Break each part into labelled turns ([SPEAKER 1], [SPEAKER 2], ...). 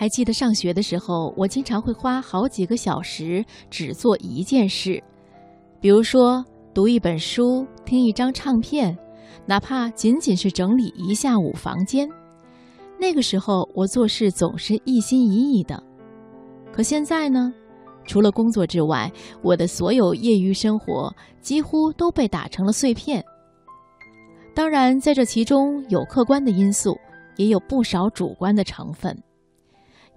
[SPEAKER 1] 还记得上学的时候，我经常会花好几个小时只做一件事，比如说读一本书、听一张唱片，哪怕仅仅是整理一下午房间。那个时候，我做事总是一心一意的。可现在呢，除了工作之外，我的所有业余生活几乎都被打成了碎片。当然，在这其中有客观的因素，也有不少主观的成分。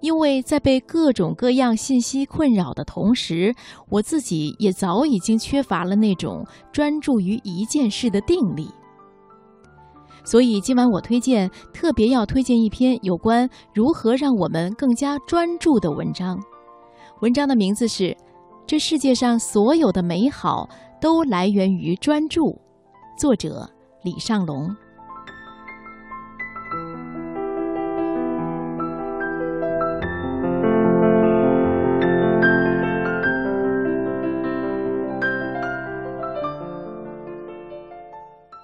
[SPEAKER 1] 因为在被各种各样信息困扰的同时，我自己也早已经缺乏了那种专注于一件事的定力。所以今晚我推荐，特别要推荐一篇有关如何让我们更加专注的文章。文章的名字是《这世界上所有的美好都来源于专注》，作者李尚龙。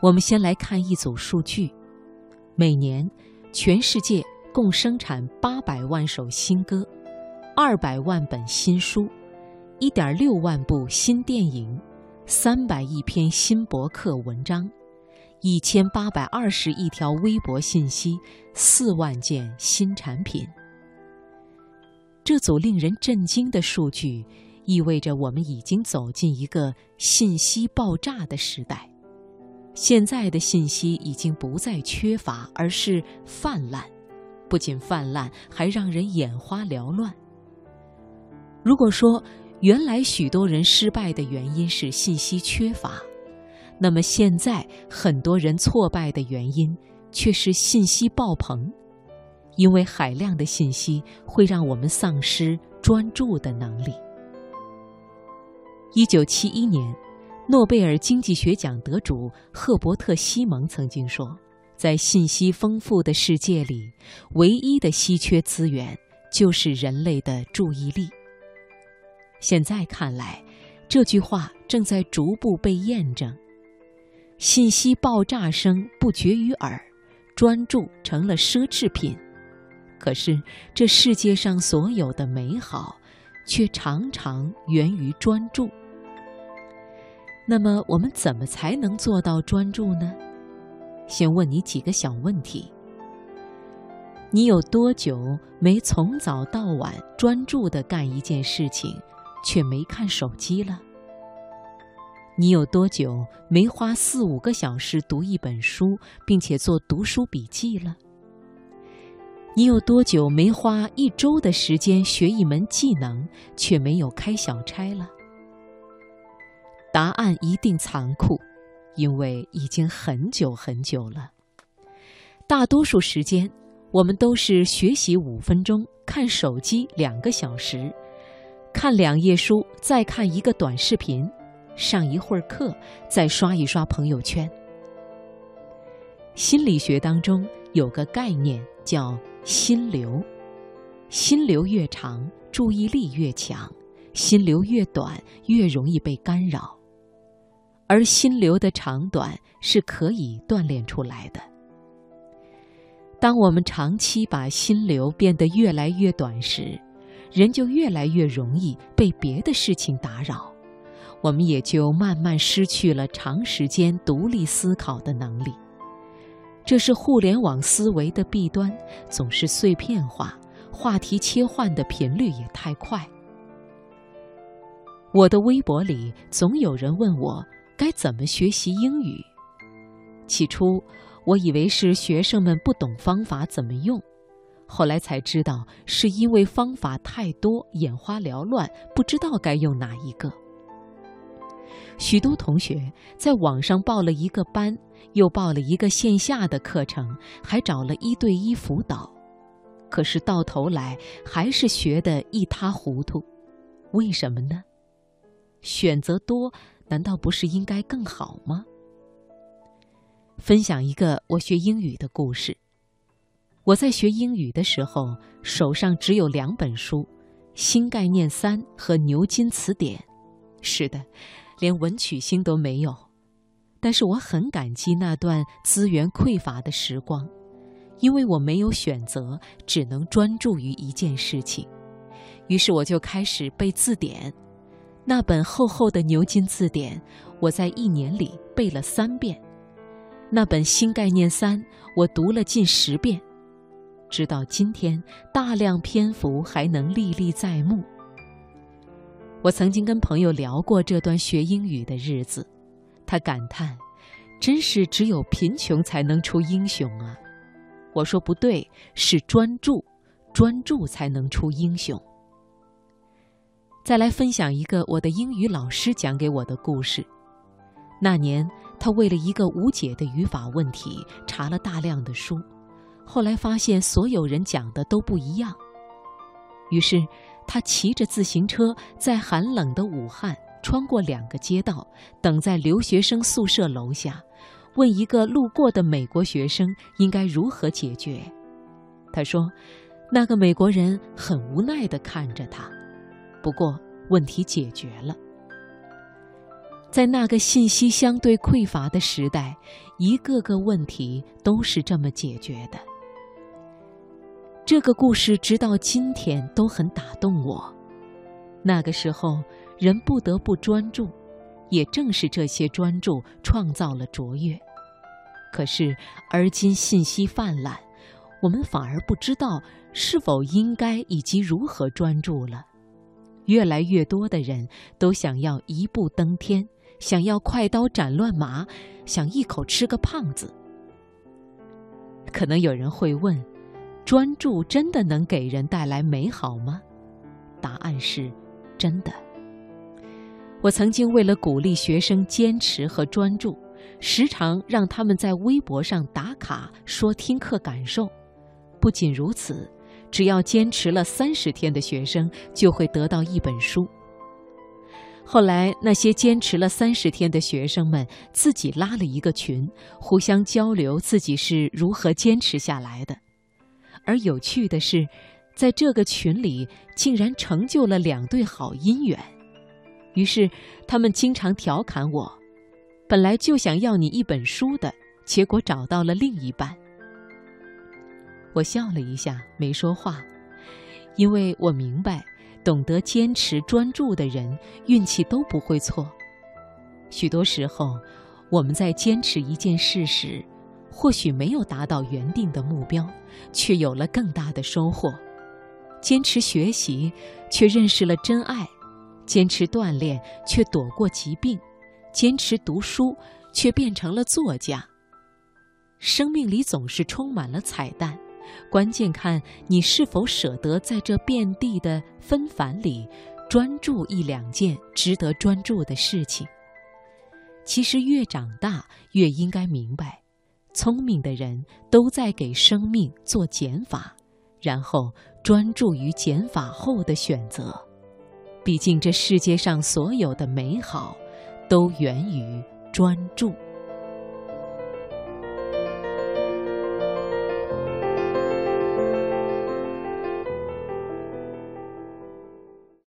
[SPEAKER 2] 我们先来看一组数据：每年，全世界共生产八百万首新歌，二百万本新书，一点六万部新电影，三百亿篇新博客文章，一千八百二十亿条微博信息，四万件新产品。这组令人震惊的数据，意味着我们已经走进一个信息爆炸的时代。现在的信息已经不再缺乏，而是泛滥。不仅泛滥，还让人眼花缭乱。如果说原来许多人失败的原因是信息缺乏，那么现在很多人挫败的原因却是信息爆棚。因为海量的信息会让我们丧失专注的能力。一九七一年。诺贝尔经济学奖得主赫伯特·西蒙曾经说：“在信息丰富的世界里，唯一的稀缺资源就是人类的注意力。”现在看来，这句话正在逐步被验证。信息爆炸声不绝于耳，专注成了奢侈品。可是，这世界上所有的美好，却常常源于专注。那么我们怎么才能做到专注呢？先问你几个小问题：你有多久没从早到晚专注的干一件事情，却没看手机了？你有多久没花四五个小时读一本书，并且做读书笔记了？你有多久没花一周的时间学一门技能，却没有开小差了？答案一定残酷，因为已经很久很久了。大多数时间，我们都是学习五分钟，看手机两个小时，看两页书，再看一个短视频，上一会儿课，再刷一刷朋友圈。心理学当中有个概念叫心流，心流越长，注意力越强；心流越短，越容易被干扰。而心流的长短是可以锻炼出来的。当我们长期把心流变得越来越短时，人就越来越容易被别的事情打扰，我们也就慢慢失去了长时间独立思考的能力。这是互联网思维的弊端，总是碎片化，话题切换的频率也太快。我的微博里总有人问我。该怎么学习英语？起初，我以为是学生们不懂方法怎么用，后来才知道是因为方法太多，眼花缭乱，不知道该用哪一个。许多同学在网上报了一个班，又报了一个线下的课程，还找了一对一辅导，可是到头来还是学得一塌糊涂。为什么呢？选择多。难道不是应该更好吗？分享一个我学英语的故事。我在学英语的时候，手上只有两本书，《新概念三》和《牛津词典》。是的，连文曲星都没有。但是我很感激那段资源匮乏的时光，因为我没有选择，只能专注于一件事情。于是我就开始背字典，那本厚厚的牛津字典，我在一年里背了三遍；那本新概念三，我读了近十遍。直到今天，大量篇幅还能历历在目。我曾经跟朋友聊过这段学英语的日子，他感叹：“真是只有贫穷才能出英雄啊！”我说：“不对，是专注，专注才能出英雄。”再来分享一个我的英语老师讲给我的故事。那年，他为了一个无解的语法问题，查了大量的书。后来发现所有人讲的都不一样，于是他骑着自行车在寒冷的武汉穿过两个街道，等在留学生宿舍楼下，问一个路过的美国学生应该如何解决。他说，那个美国人很无奈地看着他，不过问题解决了。在那个信息相对匮乏的时代，一个个问题都是这么解决的。这个故事直到今天都很打动我。那个时候，人不得不专注，也正是这些专注创造了卓越。可是，而今信息泛滥，我们反而不知道是否应该以及如何专注了。越来越多的人都想要一步登天，想要快刀斩乱麻，想一口吃个胖子。可能有人会问。专注真的能给人带来美好吗？答案是，真的。我曾经为了鼓励学生坚持和专注，时常让他们在微博上打卡说听课感受。不仅如此，只要坚持了三十天的学生就会得到一本书。后来，那些坚持了三十天的学生们自己拉了一个群，互相交流自己是如何坚持下来的。而有趣的是，在这个群里竟然成就了两对好姻缘。于是他们经常调侃我：“本来就想要你一本书的，结果找到了另一半。”我笑了一下，没说话，因为我明白，懂得坚持专注的人运气都不会错。许多时候，我们在坚持一件事时，或许没有达到原定的目标，却有了更大的收获；坚持学习，却认识了真爱；坚持锻炼，却躲过疾病；坚持读书，却变成了作家。生命里总是充满了彩蛋，关键看你是否舍得在这遍地的纷繁里，专注一两件值得专注的事情。其实越长大，越应该明白。聪明的人都在给生命做减法，然后专注于减法后的选择。毕竟这世界上所有的美好，都源于专注。